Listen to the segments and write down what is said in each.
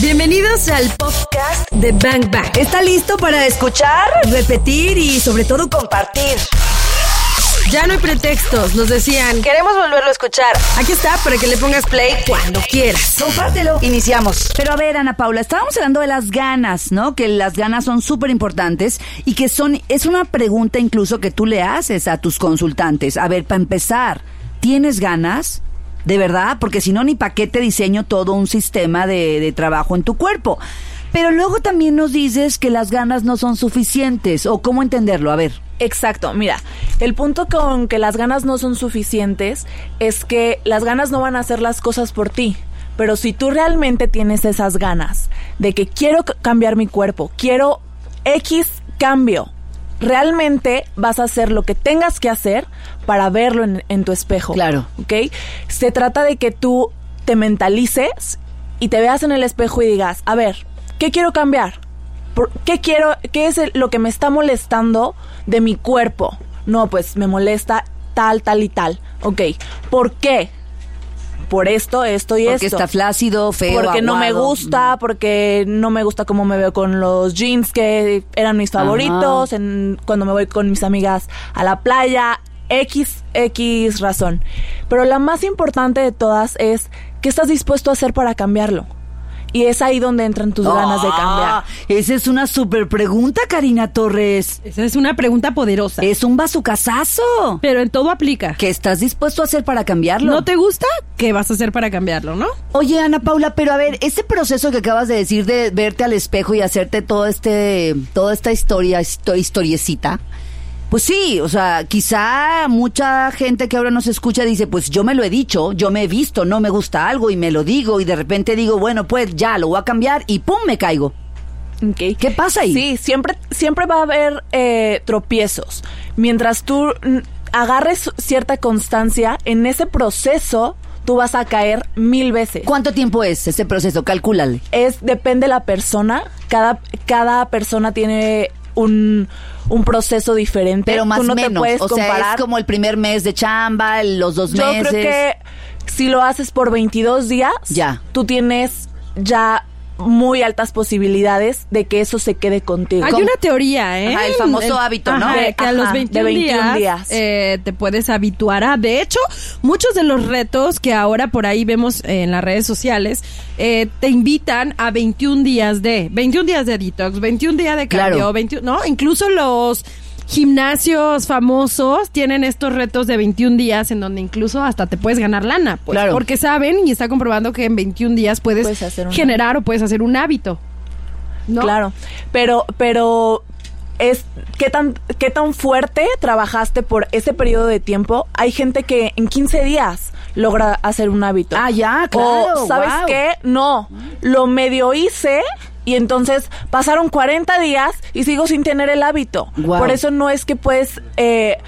Bienvenidos al podcast de Bang Bang. ¿Está listo para escuchar, repetir y sobre todo compartir? Ya no hay pretextos, nos decían. Queremos volverlo a escuchar. Aquí está para que le pongas play cuando quieras. Compártelo. Iniciamos. Pero a ver, Ana Paula, estábamos hablando de las ganas, ¿no? Que las ganas son súper importantes y que son, es una pregunta incluso que tú le haces a tus consultantes. A ver, para empezar, ¿tienes ganas? De verdad, porque si no, ni para qué te diseño todo un sistema de, de trabajo en tu cuerpo. Pero luego también nos dices que las ganas no son suficientes, o cómo entenderlo, a ver. Exacto, mira, el punto con que las ganas no son suficientes es que las ganas no van a hacer las cosas por ti. Pero si tú realmente tienes esas ganas de que quiero cambiar mi cuerpo, quiero X cambio, realmente vas a hacer lo que tengas que hacer para verlo en, en tu espejo. Claro. ¿Ok? Se trata de que tú te mentalices y te veas en el espejo y digas, a ver, ¿qué quiero cambiar? ¿Por ¿Qué quiero, qué es lo que me está molestando de mi cuerpo? No, pues me molesta tal, tal y tal. Ok, ¿por qué? Por esto, esto y Porque esto. está flácido, feo, Porque no me gusta, porque no me gusta cómo me veo con los jeans que eran mis favoritos, en, cuando me voy con mis amigas a la playa, X, X razón. Pero la más importante de todas es qué estás dispuesto a hacer para cambiarlo. Y es ahí donde entran tus ganas de cambiar. Esa es una súper pregunta, Karina Torres. Esa es una pregunta poderosa. Es un bazucazazo. Pero en todo aplica. ¿Qué estás dispuesto a hacer para cambiarlo? ¿No te gusta? ¿Qué vas a hacer para cambiarlo, no? Oye, Ana Paula, pero a ver, ese proceso que acabas de decir de verte al espejo y hacerte todo este, toda esta historia, histo- historiecita, pues sí, o sea, quizá mucha gente que ahora nos escucha dice, pues yo me lo he dicho, yo me he visto, no me gusta algo y me lo digo y de repente digo, bueno, pues ya lo voy a cambiar y pum, me caigo. ¿Qué pasa ahí? Sí, siempre, siempre va a haber eh, tropiezos. Mientras tú agarres cierta constancia, en ese proceso tú vas a caer mil veces. ¿Cuánto tiempo es ese proceso? Calcúlale. Es, depende de la persona. Cada, cada persona tiene un, un proceso diferente. Pero más o no menos. o sea, comparar. es como el primer mes de chamba, los dos Yo meses. creo que si lo haces por 22 días, Ya. tú tienes ya muy altas posibilidades de que eso se quede contigo. Hay una teoría, ¿eh? Ajá, el famoso hábito, ¿no? Ajá, que a los Ajá, 21, de 21 días, días. eh, te puedes habituar a. De hecho, muchos de los retos que ahora por ahí vemos en las redes sociales eh, te invitan a 21 días de 21 días de detox, 21 días de cambio, Claro. 21, ¿no? Incluso los gimnasios famosos tienen estos retos de 21 días en donde incluso hasta te puedes ganar lana, pues, Claro. porque saben y está comprobando que en 21 días puedes, Puedes hacer un generar o puedes hacer un hábito. ¿no? Claro, pero, pero es qué tan, qué tan fuerte trabajaste por ese periodo de tiempo. Hay gente que en 15 días logra hacer un hábito. Ah, ya, claro, O, ¿sabes wow. qué? No, lo medio hice y entonces pasaron 40 días y sigo sin tener el hábito. Wow. Por eso no es que puedes eh,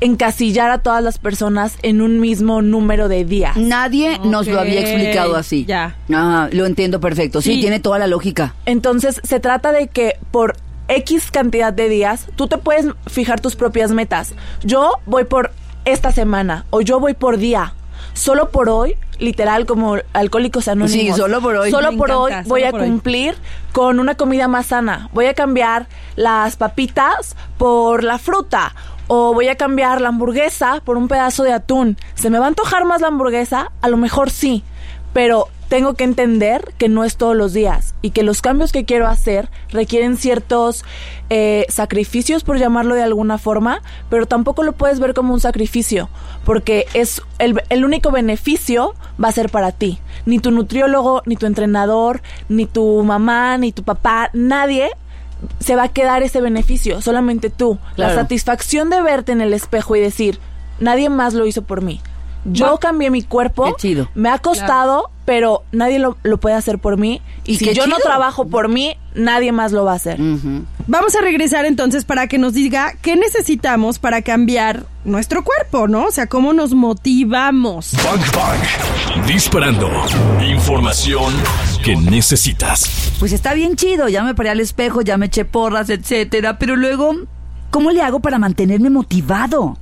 encasillar a todas las personas en un mismo número de días. Nadie nos lo había explicado así. ya. Ajá, lo entiendo perfecto. Sí, Sí. tiene toda la lógica. Entonces, se trata de que por X cantidad de días, tú te puedes fijar tus propias metas. Yo voy por esta semana o yo voy por día. Solo por hoy, literal como alcohólicos anónimos. Sí, solo por hoy. Solo Me por encanta, hoy voy a hoy. cumplir con una comida más sana. Voy a cambiar las papitas por la fruta. O voy a cambiar la hamburguesa por un pedazo de atún. ¿Se me va a antojar más la hamburguesa? A lo mejor sí. Pero tengo que entender que no es todos los días y que los cambios que quiero hacer requieren ciertos eh, sacrificios, por llamarlo de alguna forma, pero tampoco lo puedes ver como un sacrificio, porque es el, el único beneficio va a ser para ti. Ni tu nutriólogo, ni tu entrenador, ni tu mamá, ni tu papá, nadie se va a quedar ese beneficio, solamente tú. Claro. La satisfacción de verte en el espejo y decir, nadie más lo hizo por mí. Yo cambié mi cuerpo, Qué chido. me ha costado, pero nadie lo, lo puede hacer por mí. Y, si yo no trabajo por mí, nadie más lo va a hacer. Vamos a regresar entonces para que nos diga qué necesitamos para cambiar nuestro cuerpo, ¿no? O sea, cómo nos motivamos. Bang Bang. Disparando. Información que necesitas. Pues está bien chido, ya me paré al espejo, ya me eché porras, etcétera, pero luego, ¿cómo le hago para mantenerme motivado?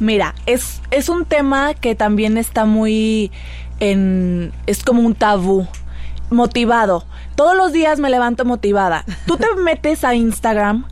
Mira, es, es un tema que también está muy en... es como un tabú. motivado. Todos los días me levanto motivada. Tú te metes a Instagram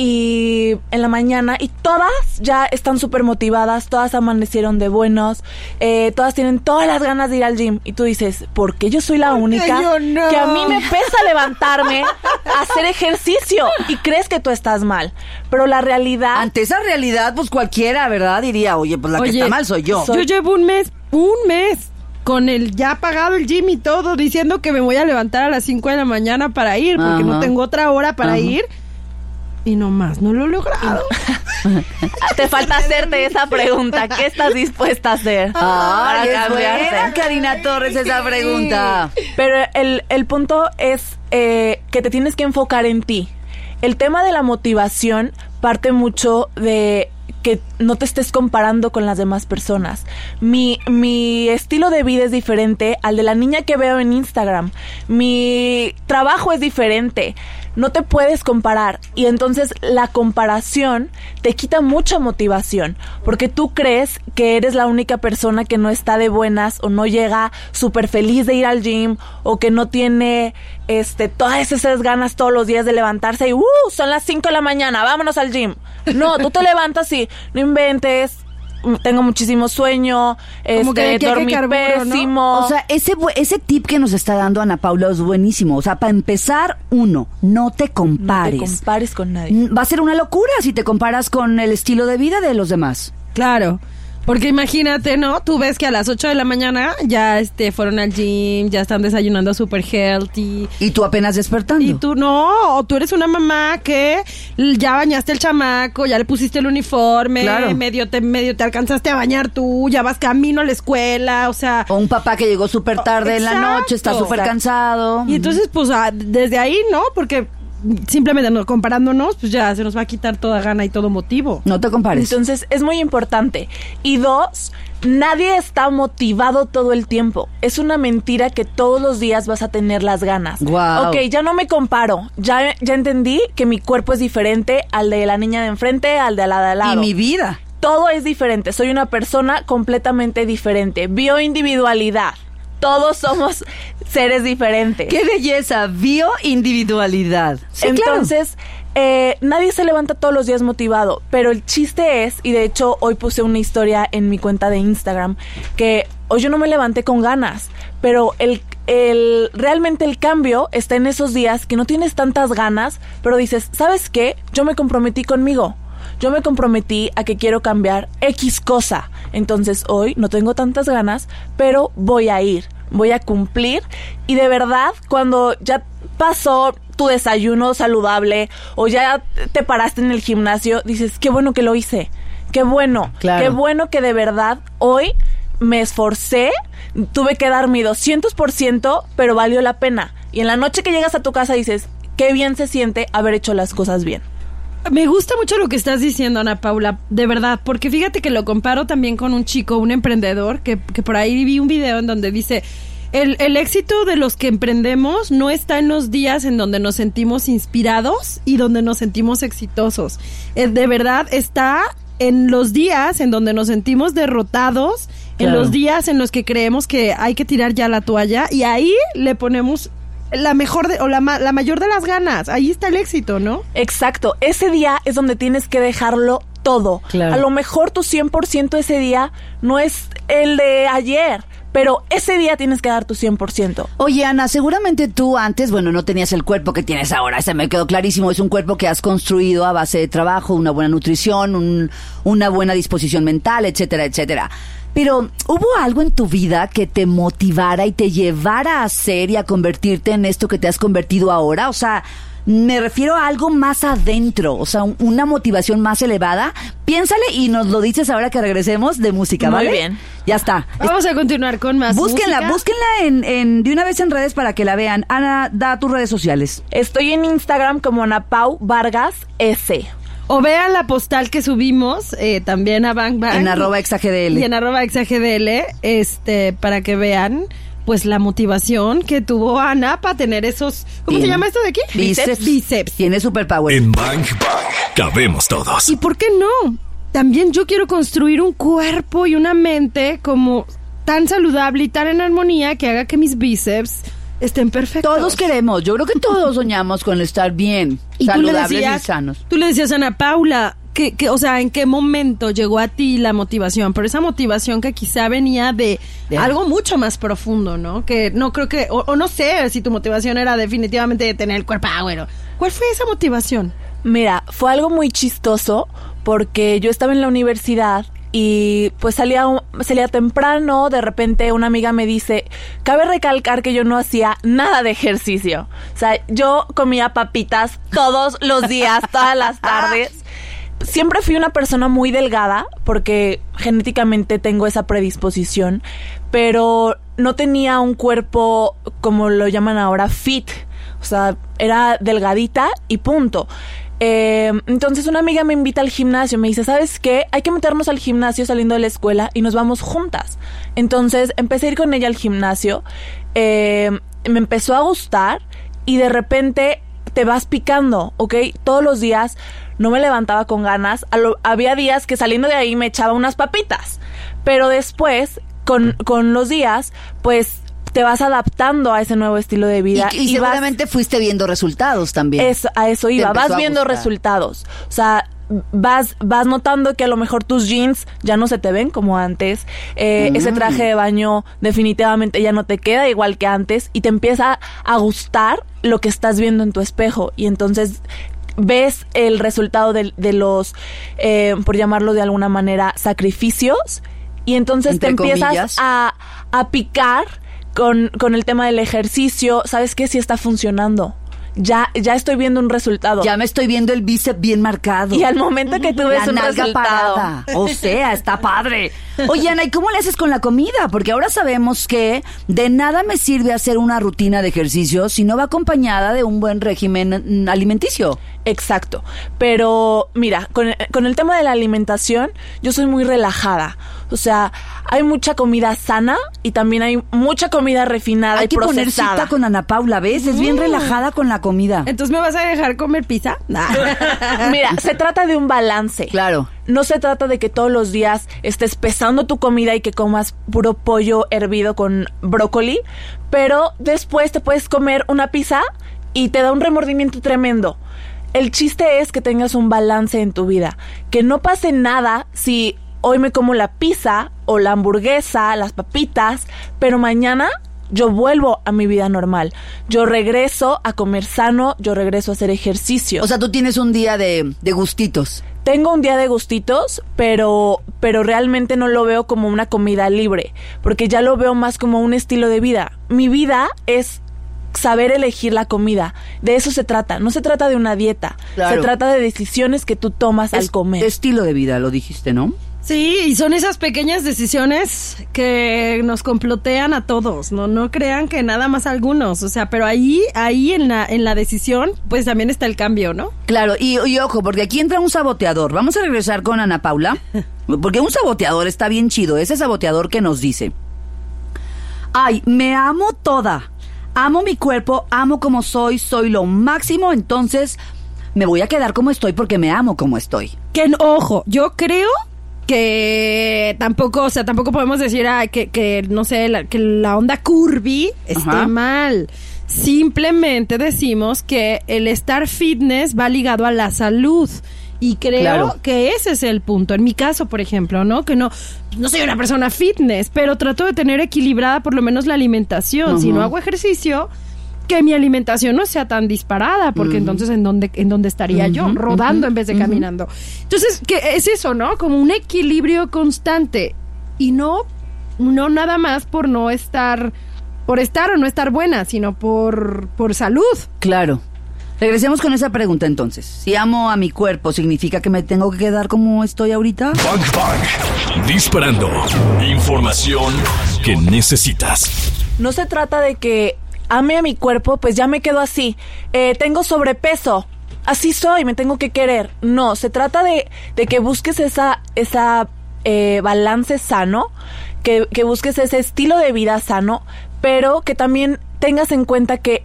y en la mañana y todas ya están súper motivadas, todas amanecieron de buenos, eh, todas tienen todas las ganas de ir al gym y tú dices, ¿por qué yo soy la única yo no? que a mí me pesa levantarme a hacer ejercicio y crees que tú estás mal? Pero la realidad... Ante esa realidad, pues cualquiera, ¿verdad? Diría, oye, pues la que está mal soy yo. Yo llevo un mes, un mes con el ya pagado el gym y todo, diciendo que me voy a levantar a las 5 de la mañana para ir, porque no tengo otra hora para Ajá. ir. Y no más, no lo he logrado. Te falta hacerte esa pregunta. ¿Qué estás dispuesta a hacer es cambiarte? buena, Karina Torres, esa pregunta. Pero el, el punto es eh, que te tienes que enfocar en ti. El tema de la motivación parte mucho de que no te estés comparando con las demás personas. Mi, mi estilo de vida es diferente al de la niña que veo en Instagram. Mi trabajo es diferente. No te puedes comparar. Y entonces la comparación te quita mucha motivación. Porque tú crees que eres la única persona que no está de buenas o no llega súper feliz de ir al gym o que no tiene este todas esas ganas todos los días de levantarse y ¡uh! Son las 5 de la mañana, vámonos al gym. No, tú te levantas y no inventes. Tengo muchísimo sueño, Como que de este, aquí a que dormí carburo, ¿no? pésimo. O sea, ese, ese tip que nos está dando Ana Paula es buenísimo. O sea, para empezar, uno, no te no te compares. compares con nadie. Mm, Va a ser una locura si te comparas con el estilo de vida de los demás. Claro. Porque imagínate, ¿no? Tú ves que a las 8 de la mañana ya este, fueron al gym, ya están desayunando super healthy. Y tú apenas despertando. Y tú no, o tú eres una mamá que ya bañaste el chamaco, ya le pusiste el uniforme, Claro. medio te medio te alcanzaste a bañar tú, ya vas camino a la escuela, o sea, O un papá que llegó súper tarde en la noche, está súper cansado. y entonces pues ah, desde ahí, ¿no? Porque simplemente no, comparándonos, pues ya se nos va a quitar toda gana y todo motivo. No te compares. Entonces es muy importante. Y dos, nadie está motivado todo el tiempo. Es una mentira que todos los días vas a tener las ganas. Guau. Ok, ya no me comparo. Ya, ya entendí que mi cuerpo es diferente al de la niña de enfrente, al de la de al lado. y mi vida. Todo es diferente. Soy una persona completamente diferente. Bioindividualidad. Todos somos seres diferentes. ¡Qué belleza! Bioindividualidad. Sí, claro. Entonces, eh, nadie se levanta todos los días motivado, pero el chiste es, y de hecho hoy puse una historia en mi cuenta de Instagram, que hoy yo no me levanté con ganas, pero el, el realmente el cambio está en esos días que no tienes tantas ganas, pero dices, ¿sabes qué? Yo me comprometí conmigo. Yo me comprometí a que quiero cambiar X cosa. Entonces hoy no tengo tantas ganas, pero voy a ir, voy a cumplir. Y de verdad, cuando ya pasó tu desayuno saludable o ya te paraste en el gimnasio, dices, qué bueno que lo hice. Qué bueno. Claro. Qué bueno que de verdad hoy me esforcé, tuve que dar mi 200%, pero valió la pena. Y en la noche que llegas a tu casa dices, qué bien se siente haber hecho las cosas bien. Me gusta mucho lo que estás diciendo, Ana Paula, de verdad, porque fíjate que lo comparo también con un chico, un emprendedor, que, que por ahí vi un video en donde dice, el, el éxito de los que emprendemos no está en los días en donde nos sentimos inspirados y donde nos sentimos exitosos. Eh, de verdad está en los días en donde nos sentimos derrotados, en los días en los que creemos que hay que tirar ya la toalla y ahí le ponemos la mejor de, o la, ma- la mayor de las ganas. Ahí está el éxito, ¿no? Exacto, ese día es donde tienes que dejarlo todo. Claro. A lo mejor tu 100% ese día no es el de ayer, pero ese día tienes que dar tu 100%. Oye, Ana, seguramente tú antes, bueno, no tenías el cuerpo que tienes ahora, se me quedó clarísimo, es un cuerpo que has construido a base de trabajo, una buena nutrición, un- una buena disposición mental, etcétera, etcétera. Pero, ¿hubo algo en tu vida que te motivara y te llevara a hacer y a convertirte en esto que te has convertido ahora? O sea, me refiero a algo más adentro, o sea, un- una motivación más elevada. Piénsale y nos lo dices ahora que regresemos de música, Muy ¿vale? bien. Ya está. Vamos a continuar con más. Búsquenla, música. búsquenla en, en- de una vez en redes para que la vean. Ana, da tus redes sociales. Estoy en Instagram como Anapau Vargas S. O vean la postal que subimos eh, también a Bang Bang. En arroba exagdl. Y en arroba exagdl, este, para que vean pues la motivación que tuvo Ana para tener esos... ¿Cómo Bien. se llama esto de aquí? Bíceps. Bíceps. Tiene superpower. En Bang Bang cabemos todos. ¿Y por qué no? También yo quiero construir un cuerpo y una mente como tan saludable y tan en armonía que haga que mis bíceps estén perfectos. Todos queremos, yo creo que todos soñamos con estar bien, y tú le saludables decías, y sanos. Tú le decías a Ana Paula, que, que, o sea, ¿en qué momento llegó a ti la motivación? Pero esa motivación que quizá venía de, De- algo mucho más profundo, ¿no? Que no creo que, o, o no sé si tu motivación era definitivamente de tener el cuerpo bueno. ¿Cuál fue esa motivación? Mira, fue algo muy chistoso porque yo estaba en la universidad y pues salía, salía temprano, de repente una amiga me dice, cabe recalcar que yo no hacía nada de ejercicio. O sea, yo comía papitas todos los días, todas las tardes. Siempre fui una persona muy delgada porque genéticamente tengo esa predisposición, pero no tenía un cuerpo como lo llaman ahora fit. O sea, era delgadita y punto. Eh, entonces una amiga me invita al gimnasio, me dice, ¿sabes qué? Hay que meternos al gimnasio saliendo de la escuela y nos vamos juntas. Entonces empecé a ir con ella al gimnasio, eh, me empezó a gustar y de repente te vas picando, ¿ok? Todos los días no me levantaba con ganas, había días que saliendo de ahí me echaba unas papitas, pero después, con, con los días, pues te vas adaptando a ese nuevo estilo de Y, vida. y vas- seguramente fuiste viendo resultados también. a eso iba. Vas viendo gustar. resultados. O sea, vas, vas notando que a lo mejor tus jeans ya no se te ven como antes. Eh, Mm. Ese traje de baño definitivamente ya no te queda igual que antes. Y te empieza a gustar lo que estás viendo en tu espejo. Y entonces ves el resultado de, de los, eh, por llamarlo de alguna manera, sacrificios. Y entonces Entre te empiezas a, a picar con, con el tema del ejercicio. ¿Sabes qué? Sí está funcionando. Ya, ya estoy viendo un resultado. Ya me estoy viendo el bíceps bien marcado. Y al momento que tú ves la un resultado. parada. O sea, está padre. Oye, Ana, ¿y cómo le haces con la comida? Porque ahora sabemos que de nada me sirve hacer una rutina de ejercicio si no va acompañada de un buen régimen mm, alimenticio. Exacto. Pero mira, con, con el tema de la alimentación, yo soy muy relajada. O sea, hay mucha comida sana y también hay mucha comida refinada Hay y que poner procesada. cita con Ana Paula, ¿ves? Es bien relajada con la comida. Entonces, ¿me vas a dejar comer pizza? Mira, se trata de un balance. Claro. No se trata de que todos los días estés pesando tu comida y que comas puro pollo hervido con brócoli, pero después te puedes comer una pizza y te da un remordimiento tremendo. El chiste es que tengas un balance en tu vida, que no pase nada si hoy me como la pizza o la hamburguesa, las papitas, pero mañana yo vuelvo a mi vida normal. Yo regreso a comer sano, yo regreso a hacer ejercicio. O sea, tú tienes un día de, de gustitos. Tengo un día de gustitos, pero, pero realmente no lo veo como una comida libre, porque ya lo veo más como un estilo de vida. Mi vida es saber elegir la comida. De eso se trata. No se trata de una dieta. Claro. Se trata de decisiones que tú tomas al comer. Estilo de vida, lo dijiste, ¿no? Sí, y son esas pequeñas decisiones que nos complotean a todos, no no crean que nada más algunos, o sea, pero ahí ahí en la en la decisión pues también está el cambio, ¿no? Claro, y, y ojo, porque aquí entra un saboteador. Vamos a regresar con Ana Paula. Porque un saboteador está bien chido. Ese saboteador que nos dice: Ay, me amo toda. Amo mi cuerpo, amo como soy, soy lo máximo. Entonces me voy a quedar como estoy porque me amo como estoy. Que ojo, yo creo que tampoco, o sea, tampoco podemos decir ah, que, que, no sé, la, que la onda curvy esté Ajá. mal. Simplemente decimos que el estar fitness va ligado a la salud. Y creo Claro. que ese es el punto. En mi caso, por ejemplo, ¿no? Que no, no soy una persona fitness, pero trato de tener equilibrada por lo menos la alimentación. Si no hago ejercicio, que mi alimentación no sea tan disparada, porque entonces en dónde, en dónde estaría yo, rodando en vez de caminando. Entonces, que es eso, ¿no? Como un equilibrio constante y no, no nada más por no estar, por estar o no estar buena, sino por, por salud. Claro. Regresemos con esa pregunta entonces. Si amo a mi cuerpo, ¿significa que me tengo que quedar como estoy ahorita? Bang Bang. Disparando. Información que necesitas. No se trata de que ame a mi cuerpo, pues ya me quedo así. Eh, tengo sobrepeso. Así soy, me tengo que querer. No, se trata de, de que busques esa, esa eh, balance sano, que, que busques ese estilo de vida sano, pero que también tengas en cuenta que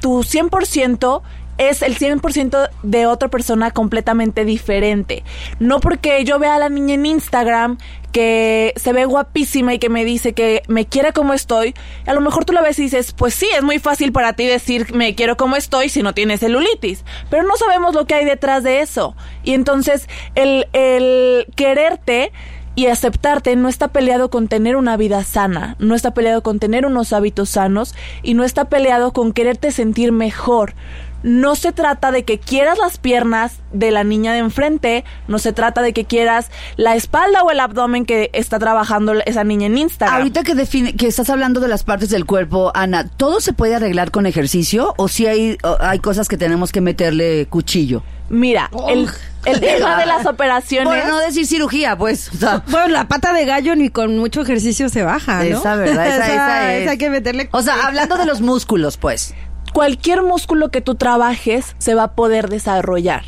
tu 100% es el 100% de otra persona completamente diferente. No porque yo vea a la niña en Instagram que se ve guapísima y que me dice que me quiere como estoy, a lo mejor tú la ves y dices, pues sí, es muy fácil para ti decir me quiero como estoy si no tienes celulitis, pero no sabemos lo que hay detrás de eso. Y entonces el, el quererte y aceptarte no está peleado con tener una vida sana, no está peleado con tener unos hábitos sanos y no está peleado con quererte sentir mejor. No se trata de que quieras las piernas de la niña de enfrente, no se trata de que quieras la espalda o el abdomen que está trabajando esa niña en Instagram. Ahorita que define, que estás hablando de las partes del cuerpo, Ana, ¿todo se puede arreglar con ejercicio o si hay, hay cosas que tenemos que meterle cuchillo? Mira, el, el tema de las operaciones. Bueno, no decir cirugía, pues. O sea, Bueno, la pata de gallo ni con mucho ejercicio se baja, ¿no? Esa, ¿verdad? Esa- esa es. hay que meterle... o sea, hablando de los músculos, pues. Cualquier músculo que tú trabajes se va a poder desarrollar.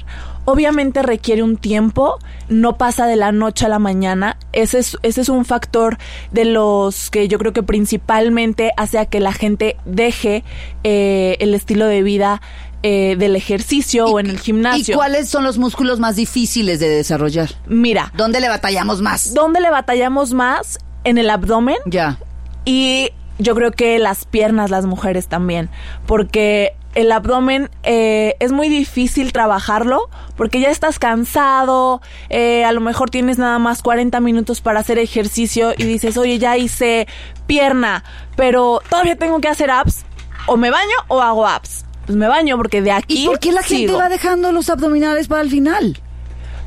Obviamente requiere un tiempo, no pasa de la noche a la mañana. Ese es, ese es un factor de los que yo creo que principalmente hace a que la gente deje eh, el estilo de vida eh, del ejercicio o en el gimnasio. ¿Y cuáles son los músculos más difíciles de desarrollar? Mira, ¿Dónde le batallamos más? ¿dónde le batallamos más? En el abdomen Ya. y yo creo que las piernas, las mujeres también, porque el abdomen eh, es muy difícil trabajarlo porque ya estás cansado, eh, a lo mejor tienes nada más 40 minutos para hacer ejercicio y dices, oye, ya hice pierna, pero todavía tengo que hacer abs, o me baño o hago abs. Pues me baño porque de aquí... ¿Y por qué la gente va dejando los abdominales para el final?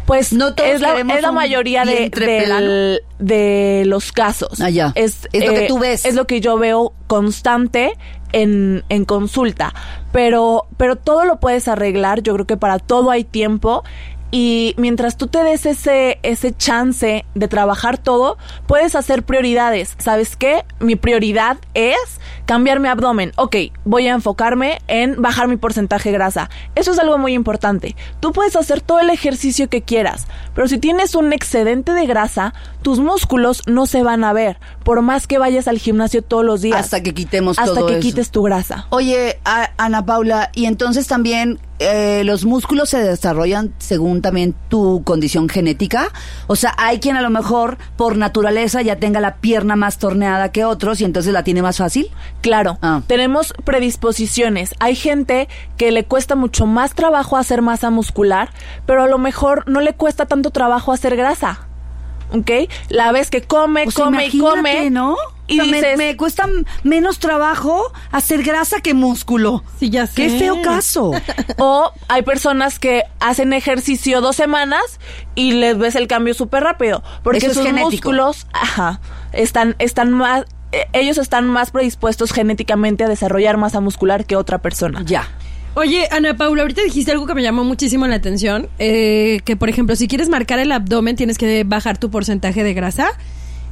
Pues No todos es, la, es la mayoría de, del- de los casos. Ah, ya. Es, Es lo que eh, tú ves. Es lo que yo veo constante en, en consulta. Pero, pero todo lo puedes arreglar. Yo creo que para todo hay tiempo. Y mientras tú te des ese, ese chance de trabajar todo, puedes hacer prioridades. ¿Sabes qué? Mi prioridad es cambiar mi abdomen. Ok, voy a enfocarme en bajar mi porcentaje de grasa. Eso es algo muy importante. Tú puedes hacer todo el ejercicio que quieras, pero si tienes un excedente de grasa, tus músculos no se van a ver, por más que vayas al gimnasio todos los días. Hasta que quitemos hasta todo que eso. quites tu grasa. Oye, a- Ana Paula, y entonces también eh, los músculos se desarrollan según también tu condición genética. O sea, hay quien a lo mejor por naturaleza ya tenga la pierna más torneada que otros y entonces la tiene más fácil. Claro, Ah. tenemos predisposiciones. Hay gente que le cuesta mucho más trabajo hacer masa muscular, pero a lo mejor no le cuesta tanto trabajo hacer grasa. ¿Ok? La vez que come, O sea, come y come. ¿no? Y O sea, me- dices, me, cuesta menos trabajo hacer grasa que músculo. Sí, ya sé. Qué feo caso. O hay personas que hacen ejercicio dos semanas y les ves el cambio súper rápido. Porque Eso sus músculos, ajá, están, están más, eh, ellos están más predispuestos genéticamente a desarrollar masa muscular que otra persona. ya. Oye, Ana Paula, ahorita dijiste algo que me llamó muchísimo la atención, eh, que por ejemplo, si quieres marcar el abdomen, tienes que bajar tu porcentaje de grasa.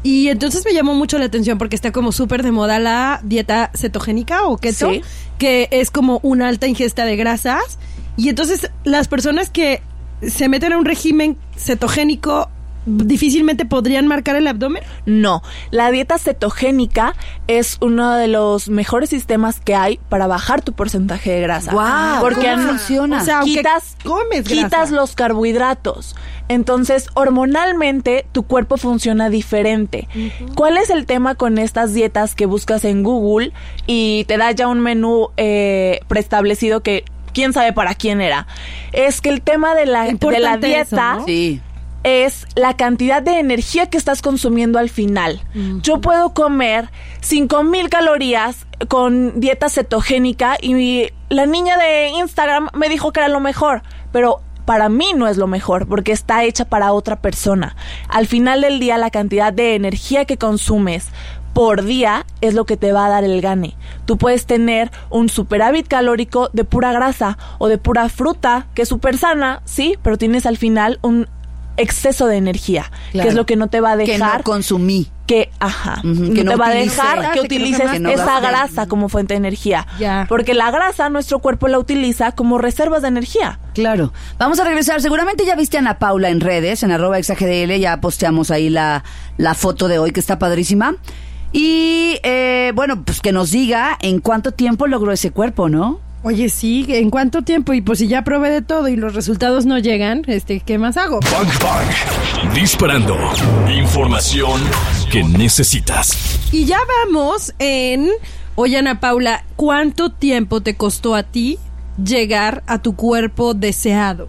Y entonces me llamó mucho la atención porque está como súper de moda la dieta cetogénica o keto, Sí. que es como una alta ingesta de grasas. Y entonces las personas que se meten a un régimen cetogénico difícilmente podrían marcar el abdomen. No, la dieta cetogénica es uno de los mejores sistemas que hay para bajar tu porcentaje de grasa. Guau, porque ¿cómo funciona? O sea, quitas, comes grasa. quitas los carbohidratos. Entonces, hormonalmente, tu cuerpo funciona diferente. ¿Cuál es el tema con estas dietas que buscas en Google y te da ya un menú eh, preestablecido que quién sabe para quién era? Es que el tema de la, de la eso, dieta ¿no? Sí. Es la cantidad de energía que estás consumiendo al final. Yo puedo comer 5000 calorías con dieta cetogénica y la niña de Instagram me dijo que era lo mejor, pero para mí no es lo mejor porque está hecha para otra persona. Al final del día la cantidad de energía que consumes por día es lo que te va a dar el gane. Tú puedes tener un superávit calórico de pura grasa o de pura fruta, que es súper sana, sí, pero tienes al final un exceso de energía, Claro. que es lo que no te va a Que dejar no consumí. que, ajá, que no no te va a dejar que que utilices que no esa grasa como fuente de energía. Ya. Porque la grasa nuestro cuerpo la utiliza como reservas de energía. Claro. Vamos a regresar. Seguramente ya viste a Ana Paula en redes, en arroba exagdl, ya posteamos ahí la, la foto de hoy que está padrísima. Y eh, bueno, pues que nos diga en cuánto tiempo logró ese cuerpo, ¿no? Oye, sí, ¿en cuánto tiempo? Y pues si ya probé de todo y los resultados no llegan, este, ¿qué más hago? Bang Bang. Disparando. Información que necesitas. Y ya vamos en... Oye, Ana Paula, ¿cuánto tiempo te costó a ti llegar a tu cuerpo deseado?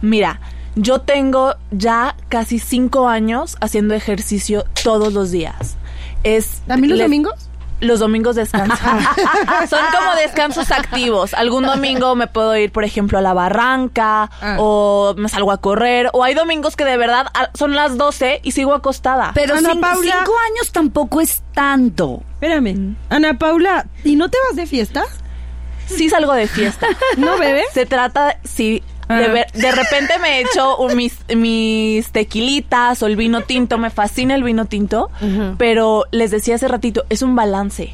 Mira, yo tengo ya casi cinco años haciendo ejercicio todos los días. Es ¿También los domingos? Los domingos descanso. Son como descansos activos. Algún domingo me puedo ir, por ejemplo, a la barranca Ah. o me salgo a correr. O hay domingos que de verdad ah, son las 12 y sigo acostada. Pero Ana cin- Paula- cinco años tampoco es tanto. Espérame, Ana Paula, ¿y no te vas de fiesta? sí salgo de fiesta. ¿No bebes? Se trata, sí. Ah. De, ver- de repente me echo un- mis, mis tequilitas o el vino tinto. Me fascina el vino tinto. Pero les decía hace ratito, es un balance.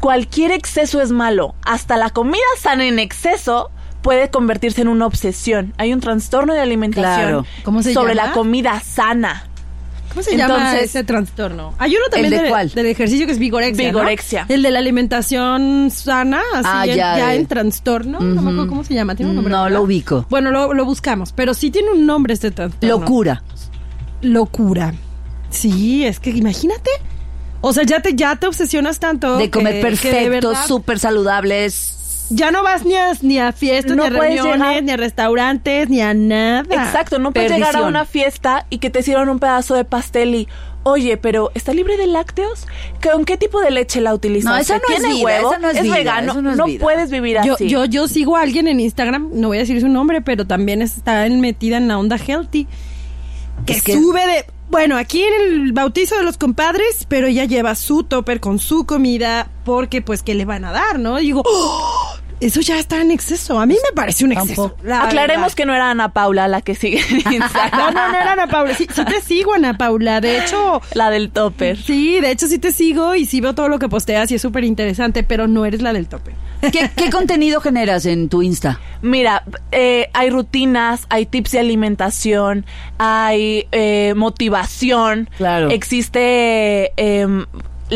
Cualquier exceso es malo. Hasta la comida sana en exceso puede convertirse en una obsesión. Hay un trastorno de alimentación Claro. ¿Cómo se sobre llama? la comida sana. ¿Cómo se llama ese trastorno? Hay uno también ¿El de del- cuál? del ejercicio que es vigorexia, ¿no? Vigorexia. El de la alimentación sana, así Ah, en- ya, ya, eh. en trastorno. No me acuerdo cómo se llama. ¿Tiene un nombre? No lo ubico. Bueno, lo, lo buscamos, pero sí tiene un nombre este trastorno. Locura. Locura. Sí, es que imagínate. O sea, ya te, ya te obsesionas tanto. De comer que- verdad súper saludables. Ya no vas ni a, ni a fiestas, No ni a reuniones, llegar- ni a restaurantes, ni a nada. Exacto, no puedes llegar a una fiesta y que te sirvan un pedazo de pastel y, oye, pero ¿está libre de lácteos? ¿Con qué tipo de leche la utilizas? No, esa no es ¿Tiene vida, huevo? esa no es vida, vegano? eso no es vida. puedes vivir Yo, así. yo, yo sigo a alguien en Instagram, no voy a decir su nombre, pero también está metida en la onda healthy. Que, Es que- sube de. Bueno, aquí en el bautizo de los compadres, pero ella lleva su topper con su comida, porque pues, ¿qué le van a dar, no? Y digo, ¡Oh! Eso ya está en exceso. A mí me parece un exceso. La Aclaremos verdad. que no era Ana Paula la que sigue en No, Instagram. no, no era Ana Paula. Sí, sí te sigo, Ana Paula. De hecho, La del topper. sí, de hecho sí te sigo y sí veo todo lo que posteas y es súper interesante, pero no eres la del topper. ¿Qué, qué contenido generas en tu Insta? Mira, eh, hay rutinas, hay tips de alimentación, hay eh, motivación. Claro. Existe em,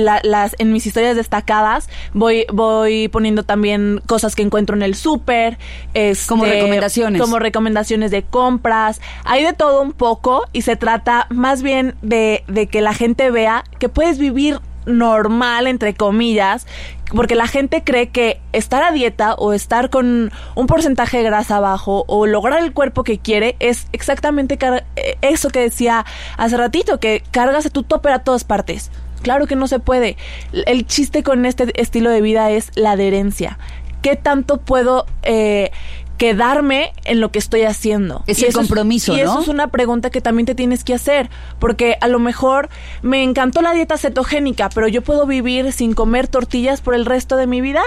la- las en mis historias destacadas voy voy poniendo también cosas que encuentro en el súper, este, Como recomendaciones. como recomendaciones de compras. Hay de todo un poco y se trata más bien de, de que la gente vea que puedes vivir normal, entre comillas, porque la gente cree que estar a dieta o estar con un porcentaje de grasa bajo o lograr el cuerpo que quiere es exactamente eh, eso que decía hace ratito, que cargas tu topper a todas partes. Claro que no se puede. El chiste con este estilo de vida es la adherencia. ¿Qué tanto puedo eh, quedarme en lo que estoy haciendo? Es Y el eso compromiso, y eso ¿no? es una pregunta que también te tienes que hacer, porque a lo mejor me encantó la dieta cetogénica, pero yo puedo vivir sin comer tortillas por el resto de mi vida.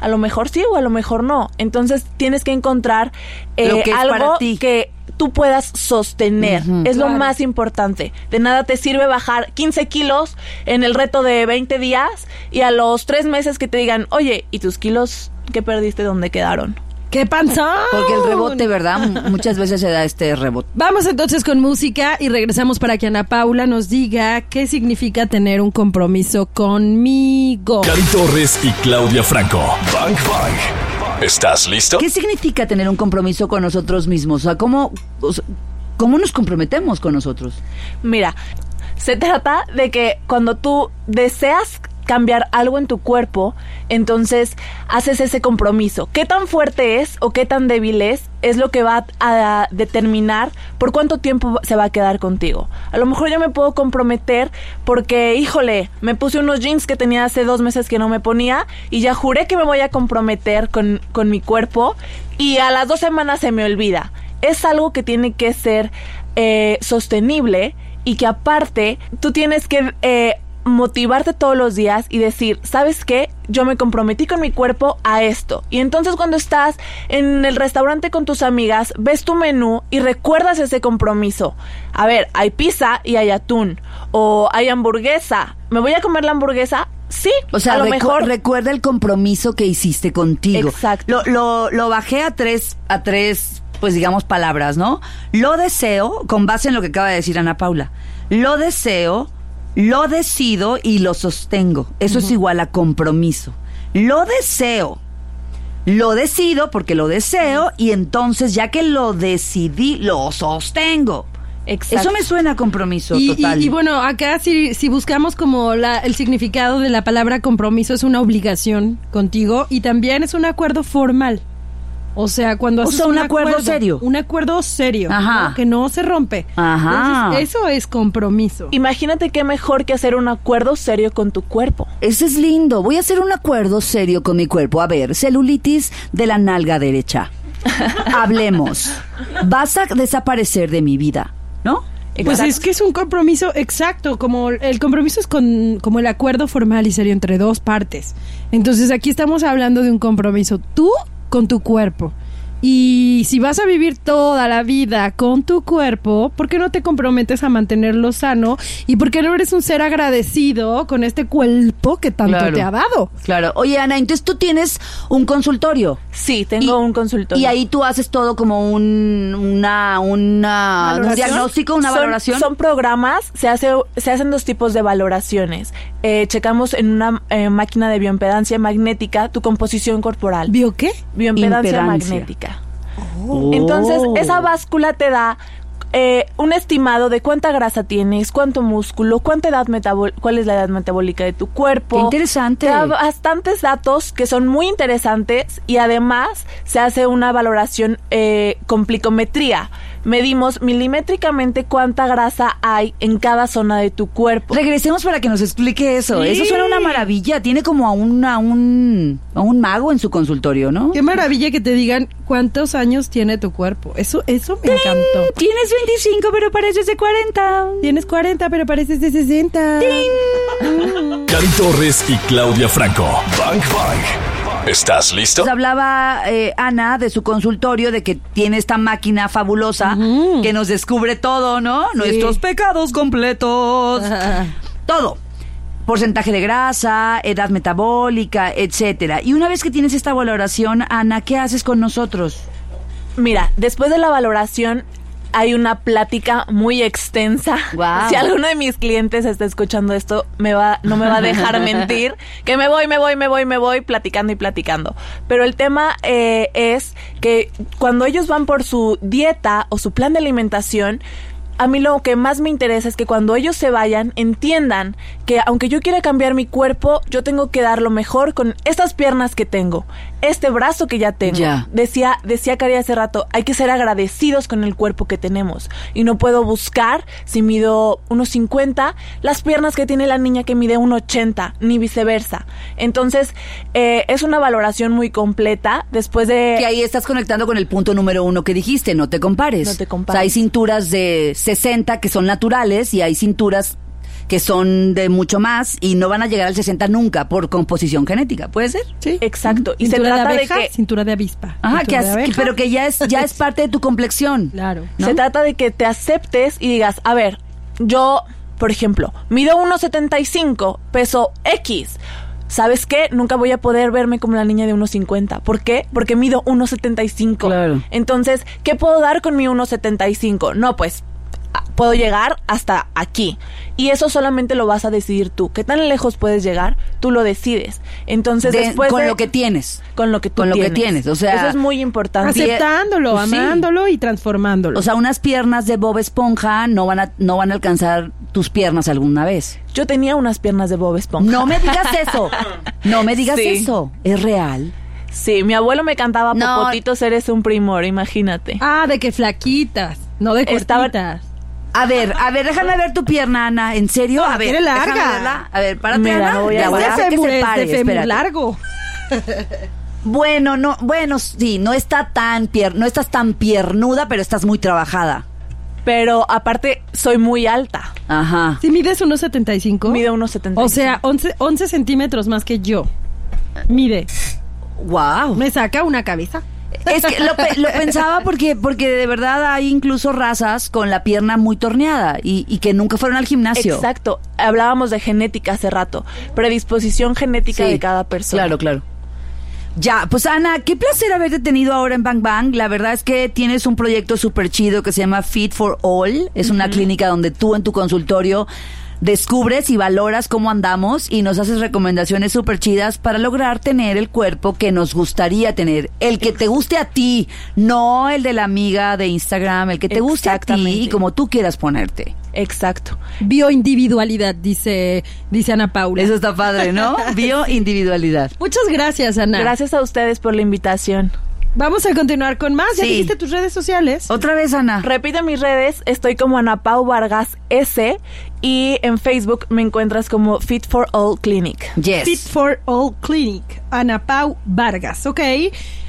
A lo mejor sí o a lo mejor no. Entonces tienes que encontrar eh, que algo que tú puedas sostener. Es lo más importante. De nada te sirve bajar 15 kilos en el reto de 20 días y a los tres meses que te digan, oye, ¿y tus kilos que perdiste dónde quedaron? ¡Qué panzón! Porque el rebote, ¿verdad? Muchas veces se da este rebote. Vamos entonces con música y regresamos para que Ana Paula nos diga qué significa tener un compromiso conmigo. Cari Torres y Claudia Franco. Bang Bang. ¿Estás listo? ¿Qué significa tener un compromiso con nosotros mismos? O sea, ¿cómo, o sea, ¿cómo nos comprometemos con nosotros? Mira, se trata de que cuando tú deseas cambiar algo en tu cuerpo, entonces haces ese compromiso. ¿Qué tan fuerte es o qué tan débil es? Es lo que va a determinar por cuánto tiempo se va a quedar contigo. A lo mejor yo me puedo comprometer porque, híjole, me puse unos jeans que tenía hace dos meses que no me ponía y ya juré que me voy a comprometer con, con mi cuerpo y a las dos semanas se me olvida. Es algo que tiene que ser eh, sostenible y que aparte tú tienes que eh, motivarte todos los días y decir, ¿sabes qué? Yo me comprometí con mi cuerpo a esto. Y entonces cuando estás en el restaurante con tus amigas, ves tu menú y recuerdas ese compromiso. A ver, hay pizza y hay atún. O hay hamburguesa. ¿Me voy a comer la hamburguesa? Sí, O sea, a lo recu- mejor recuerda el compromiso que hiciste contigo. Exacto. Lo, lo, lo bajé a tres, a tres, pues digamos, palabras, ¿no? Lo deseo, con base en lo que acaba de decir Ana Paula. Lo deseo, lo decido y lo sostengo. Eso es igual a compromiso. Lo deseo, Lo decido porque lo deseo y entonces ya que lo decidí, lo sostengo. Exacto. Eso me suena a compromiso Y, y- total. y bueno, acá si, si buscamos como la- el significado de la palabra compromiso es una obligación contigo y también es un acuerdo formal. O sea, cuando O haces sea, un acuerdo serio. Un acuerdo serio, Ajá. ¿no? que no se rompe. Ajá. Entonces, eso es compromiso. Imagínate qué mejor que hacer un acuerdo serio con tu cuerpo. Ese es lindo. Voy a hacer un acuerdo serio con mi cuerpo. A ver, celulitis de la nalga derecha. Hablemos. Vas a desaparecer de mi vida, ¿no? Pues es que es un compromiso exacto, como el compromiso es con, como el acuerdo formal y serio entre dos partes. Entonces aquí estamos hablando de un compromiso tú con tu cuerpo. Y si vas a vivir toda la vida con tu cuerpo, ¿por qué no te comprometes a mantenerlo sano? ¿Y por qué no eres un ser agradecido con este cuerpo que tanto Claro. te ha dado? Claro. Oye, Ana, entonces tú tienes un consultorio. Sí, tengo Y- un consultorio. Y ahí tú haces todo como un, una, una, un diagnóstico, una Son- valoración. Son programas, se hace, se hacen dos tipos de valoraciones. Eh, checamos en una eh, máquina de bioimpedancia magnética tu composición corporal. ¿Vio qué? bioimpedancia Impedancia. magnética. Oh. Entonces, esa báscula te da eh, un estimado de cuánta grasa tienes, cuánto músculo, cuánta edad metabol cuál es la edad metabólica de tu cuerpo. Qué interesante. Te da bastantes datos que son muy interesantes y además se hace una valoración eh, con plicometría. Medimos milimétricamente cuánta grasa hay en cada zona de tu cuerpo. Regresemos para que nos explique eso. Sí. Eso suena una maravilla. Tiene como a un, a un, a un mago en su consultorio, ¿no? Qué maravilla que te digan cuántos años tiene tu cuerpo. Eso, eso me encantó. Tienes 25, pero pareces de 40. Tienes 40, pero pareces de 60. Cari Torres y Claudia Franco. Bang Bang. ¿Estás listo? Nos hablaba eh, Ana de su consultorio de que tiene esta máquina fabulosa que nos descubre todo, ¿no? Nuestros pecados completos. todo. Porcentaje de grasa, edad metabólica, etcétera. Y una vez que tienes esta valoración, Ana, ¿qué haces con nosotros? Mira, después de la valoración hay una plática muy extensa. Si alguno de mis clientes está escuchando esto, me va, no me va a dejar mentir. Que me voy, me voy, me voy, me voy, platicando y platicando. Pero el tema eh, es que cuando ellos van por su dieta o su plan de alimentación, a mí lo que más me interesa es que cuando ellos se vayan entiendan que aunque yo quiera cambiar mi cuerpo, yo tengo que dar lo mejor con estas piernas que tengo, este brazo que ya tengo. Ya. Decía, decía Cari hace rato, hay que ser agradecidos con el cuerpo que tenemos. Y no puedo buscar, si mido unos 50, las piernas que tiene la niña que mide 1,80, ni viceversa. Entonces, eh, es una valoración muy completa. Después de... Que ahí estás conectando con el punto número uno que dijiste, no te compares. No te compares. O sea, hay cinturas de 60 que son naturales y hay cinturas que son de mucho más y no van a llegar al 60 nunca por composición genética, ¿puede ser? Sí. Exacto. Y se Cintura trata de de abeja, que- cintura de avispa. Ajá, que de has- abeja. pero que ya es ya es parte de tu complexión. Claro. ¿no? Se trata de que te aceptes y digas, a ver, yo, por ejemplo, mido 1,75, peso X. ¿Sabes qué? Nunca voy a poder verme como la niña de 1,50. ¿Por qué? Porque mido 1,75. Claro. Entonces, ¿qué puedo dar con mi 1,75? No, pues puedo llegar hasta aquí. Y eso solamente lo vas a decidir tú. ¿Qué tan lejos puedes llegar? Tú lo decides. Entonces, De- después con de- lo que tienes. con lo que tú con lo que tienes. o sea, eso es muy importante. Aceptándolo, Pues sí. amándolo y transformándolo. O sea, unas piernas de Bob Esponja no van a no van a alcanzar tus piernas alguna vez. Yo tenía unas piernas de Bob Esponja. No me digas eso. No me digas Sí. eso. Es real. Sí, mi abuelo me cantaba No. Popotitos, eres un primor, imagínate. ah, de que flaquitas, no de Estaba- cortitas. A ver, a ver, déjame ver tu pierna, Ana. ¿En serio? A ver, tiene larga. déjame verla. A ver, párate, Mira, Ana. voy a voy a hacer que se es pare. de largo. Bueno, no, bueno, sí, no está tan pier, no estás tan piernuda, pero estás muy trabajada. Pero aparte, soy muy alta. Ajá. Si mides 1.75. Mido 1.75. O sea, 11, 11 centímetros más que yo. Mide. Wow. Me saca una cabeza. Es que lo, lo pensaba porque, porque de verdad hay incluso razas con la pierna muy torneada y, y que nunca fueron al gimnasio. Exacto. Hablábamos de genética hace rato. Predisposición genética Sí, de cada persona. Claro, claro. Ya, pues Ana, qué placer haberte tenido ahora en Bang Bang. La verdad es que tienes un proyecto súper chido que se llama Fit for All. Es una clínica donde tú en tu consultorio descubres y valoras cómo andamos y nos haces recomendaciones súper chidas para lograr tener el cuerpo que nos gustaría tener. El que te guste a ti, no el de la amiga de Instagram, el que te guste a ti y como tú quieras ponerte. Exacto. Bioindividualidad, dice, dice Ana Paula. Eso está padre, ¿no? Bioindividualidad. Muchas gracias, Ana. Gracias a ustedes por la invitación. Vamos a continuar con más. ¿Ya Sí. dijiste tus redes sociales? Otra vez, Ana. Repito mis redes, estoy como Ana Pau Vargas S y en Facebook me encuentras como Fit for All Clinic. Yes. Fit for All Clinic. Ana Pau Vargas, ¿ok?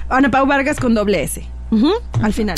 Ana Pau Vargas con doble S. Ujú, Al final.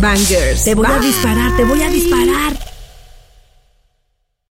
Bangers. Te voy a disparar, te voy a disparar.